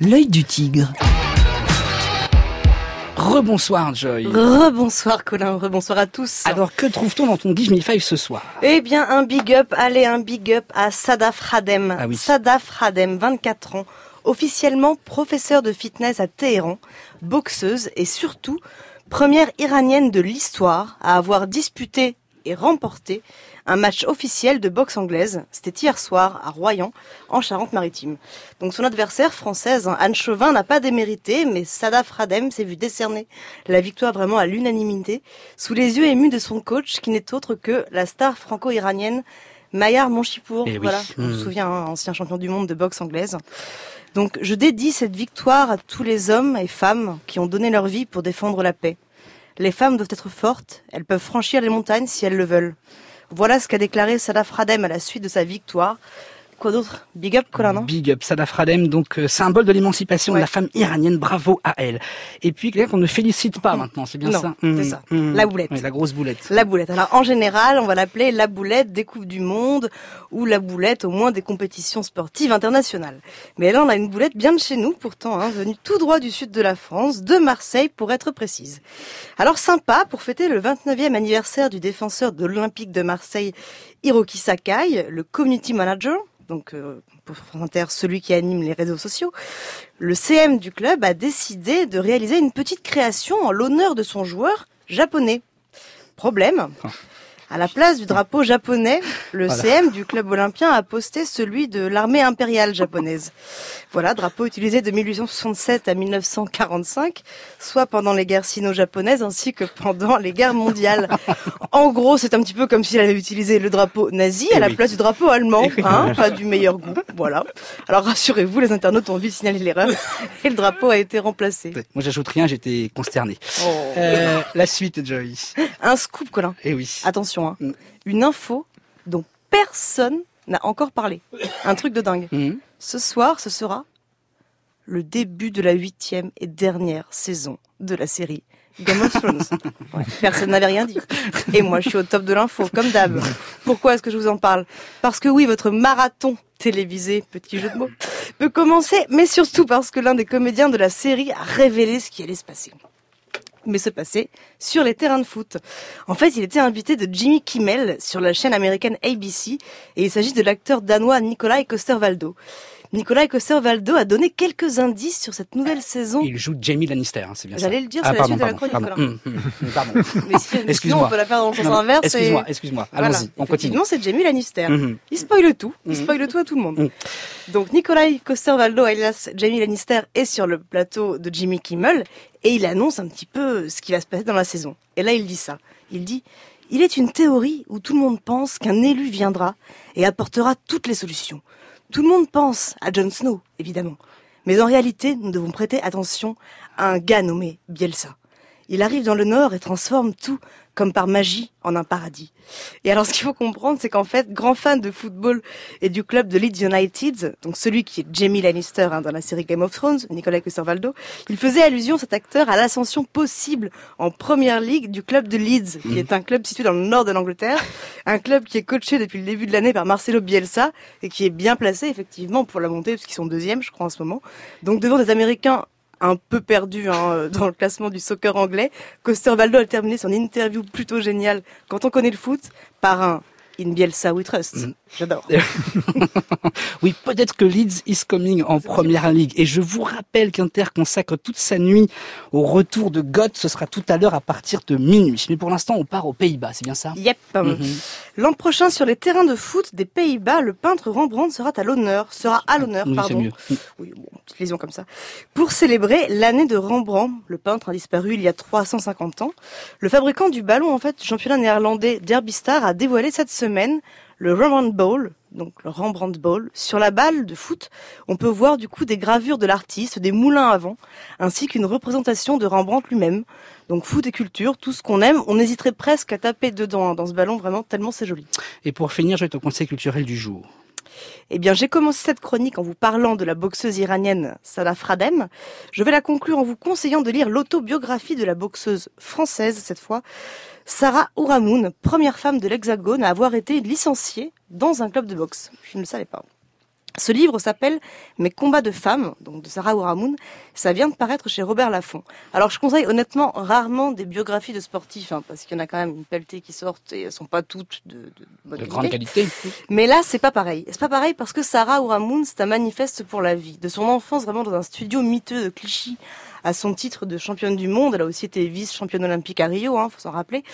L'œil du tigre. Rebonsoir Joy. Rebonsoir Colin, rebonsoir à tous. Alors que trouve-t-on dans ton Give Me Five ce soir? Eh bien un big up, allez un big up à Sadaf Radem. Ah oui. Sadaf Radem, 24 ans, officiellement professeur de fitness à Téhéran, boxeuse et surtout première iranienne de l'histoire à avoir disputé et remporté un match officiel de boxe anglaise. C'était hier soir à Royan, en Charente-Maritime. Donc son adversaire française, Anne Chauvin, n'a pas démérité, mais Sadaf Radem s'est vu décerner la victoire vraiment à l'unanimité, sous les yeux émus de son coach, qui n'est autre que la star franco-iranienne Mayar Monchipour. Eh oui. Voilà, on Mm. se souvient, hein, ancien champion du monde de boxe anglaise. Donc je dédie cette victoire à tous les hommes et femmes qui ont donné leur vie pour défendre la paix. Les femmes doivent être fortes, elles peuvent franchir les montagnes si elles le veulent. Voilà ce qu'a déclaré Sadaf Radem à la suite de sa victoire. Quoi d'autre Big up, Colin, non Big up Sadaf Radem, donc euh, symbole de l'émancipation de la femme iranienne, bravo à elle. Et puis quelqu'un qu'on ne félicite pas maintenant, c'est bien Non, ça c'est Mmh, ça. mmh. La boulette. Ouais, la grosse boulette. La boulette. Alors en général, on va l'appeler la boulette des Coupes du Monde ou la boulette au moins des compétitions sportives internationales. Mais là, on a une boulette bien de chez nous pourtant, hein, venue tout droit du sud de la France, de Marseille pour être précise. Alors sympa, pour fêter le 29e anniversaire du défenseur de l'Olympique de Marseille, Hiroki Sakai, le community manager, donc euh, pour France Inter, celui qui anime les réseaux sociaux, le CM du club a décidé de réaliser une petite création en l'honneur de son joueur japonais. Problème. À la place du drapeau japonais, le Voilà. CM du club olympien a posté celui de l'armée impériale japonaise. Voilà, drapeau utilisé de 1867 à 1945, soit pendant les guerres sino-japonaises ainsi que pendant les guerres mondiales. En gros, c'est un petit peu comme s'il avait utilisé le drapeau nazi à Eh la place du drapeau allemand, Eh hein, pas du meilleur goût. Voilà. Alors rassurez-vous, les internautes ont vu signaler l'erreur et le drapeau a été remplacé. Moi j'ajoute rien, j'étais consterné. Oh. Euh, la suite Joy. Un scoop, Colin. Eh oui. Attention, hein. Mm. une info dont personne n'a encore parlé. Un truc de dingue. Mmh. Ce soir, ce sera le début de la huitième et dernière saison de la série Game of Thrones. Ouais, personne n'avait rien dit. Et moi, je suis au top de l'info, comme d'hab. Pourquoi est-ce que je vous en parle? Parce que oui, votre marathon télévisé, petit jeu de mots, peut commencer, mais surtout parce que l'un des comédiens de la série a révélé ce qui allait se passer. Mais se passer sur les terrains de foot. En fait, il était invité de Jimmy Kimmel sur la chaîne américaine ABC et il s'agit de l'acteur danois Nikolai Coster-Waldau. Nikolai Coster-Waldau a donné quelques indices sur cette nouvelle saison. Il joue Jamie Lannister, hein, c'est bien ça. J'allais le dire, Ah, c'est la pardon, suite de la chronique. pardon. Colin. Mmh, mmh, pardon. Mais si- Excuse-moi. on peut la faire dans le sens Non, non, inverse. et- Excuse-moi, excuse-moi. Voilà. Allons-y, on continue. Effectivement, c'est Jamie Lannister. Mhm. Il spoile tout. Il Mhm. spoile tout à tout le monde. Donc, Nikolai Coster-Waldau, alias Jamie Lannister, est sur le plateau de Jimmy Kimmel et il annonce un petit peu ce qui va se passer dans la saison. Et là, il dit ça. Il dit Il est une théorie où tout le monde pense qu'un élu viendra et apportera toutes les solutions. Tout le monde pense à Jon Snow, évidemment. Mais en réalité, nous devons prêter attention à un gars nommé Bielsa. Il arrive dans le Nord et transforme tout, comme par magie, en un paradis. Et alors, ce qu'il faut comprendre, c'est qu'en fait, grand fan de football et du club de Leeds United, donc celui qui est Jamie Lannister hein, dans la série Game of Thrones, Nicolas Coster-Waldau, il faisait allusion, cet acteur, à l'ascension possible en première ligue du club de Leeds, qui est un club situé dans le nord de l'Angleterre, un club qui est coaché depuis le début de l'année par Marcelo Bielsa et qui est bien placé, effectivement, pour la montée, parce qu'ils sont deuxième, je crois, en ce moment. Donc, devant des Américains un peu perdu hein, dans le classement du soccer anglais. Coster-Waldau a terminé son interview plutôt géniale quand on connaît le foot par un In Bielsa we trust. Mm. J'adore. Oui, peut-être que Leeds is coming en première ligue. Et je vous rappelle qu'Inter consacre toute sa nuit au retour de Goth. Ce sera tout à l'heure à partir de minuit. Mais pour l'instant, on part aux Pays-Bas, c'est bien ça? Yep. Mhm. L'an prochain, sur les terrains de foot des Pays-Bas, le peintre Rembrandt sera à l'honneur, sera à l'honneur, Oui, pardon. mieux. Oui, bon, petite lésion comme ça. Pour célébrer l'année de Rembrandt, le peintre a disparu il y a 350 ans. Le fabricant du ballon, en fait, du championnat néerlandais Derby Star a dévoilé cette semaine le Rembrandt Ball, donc le Rembrandt. Sur la balle de foot, on peut voir du coup des gravures de l'artiste, des moulins à vent, ainsi qu'une représentation de Rembrandt lui-même. Donc foot et culture, tout ce qu'on aime, on hésiterait presque à taper dedans hein, dans ce ballon, vraiment tellement c'est joli. Et pour finir, je vais ton conseil culturel du jour. Eh bien, j'ai commencé cette chronique en vous parlant de la boxeuse iranienne Salah Fradem. Je vais la conclure en vous conseillant de lire l'autobiographie de la boxeuse française, cette fois, Sarah Ouramoun, première femme de l'Hexagone à avoir été licenciée dans un club de boxe. Je ne le savais pas. Ce livre s'appelle Mes combats de femmes, donc de Sarah Ouramoun. Ça vient de paraître chez Robert Laffont. Alors je conseille honnêtement rarement des biographies de sportifs, hein, parce qu'il y en a quand même une pelletée qui sortent et elles sont pas toutes de, de bonne De qualité. grande qualité. Mais là, c'est pas pareil. C'est pas pareil parce que Sarah Ouramoun, c'est un manifeste pour la vie. De son enfance vraiment dans un studio miteux de Clichy à son titre de championne du monde. Elle a aussi été vice-championne olympique à Rio, hein, faut s'en rappeler.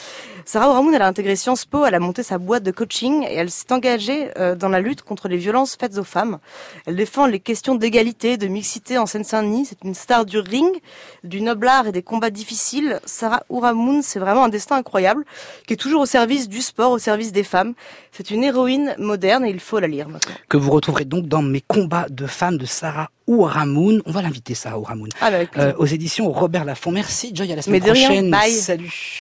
Sarah Ouramoun, elle a intégré Sciences Po, elle a monté sa boîte de coaching et elle s'est engagée euh, dans la lutte contre les violences faites aux femmes. Elle défend les questions d'égalité, de mixité en Seine-Saint-Denis. C'est une star du ring, du noble art et des combats difficiles. Sarah Ouramoun, c'est vraiment un destin incroyable qui est toujours au service du sport, au service des femmes. C'est une héroïne moderne et il faut la lire maintenant. Que vous retrouverez donc dans Mes combats de femmes de Sarah Ouramoun. On va l'inviter, Sarah Ouramoun. Ah, bah. Euh, aux éditions Robert Laffont. Merci, Joy, à la semaine rien. prochaine. Bye. Salut.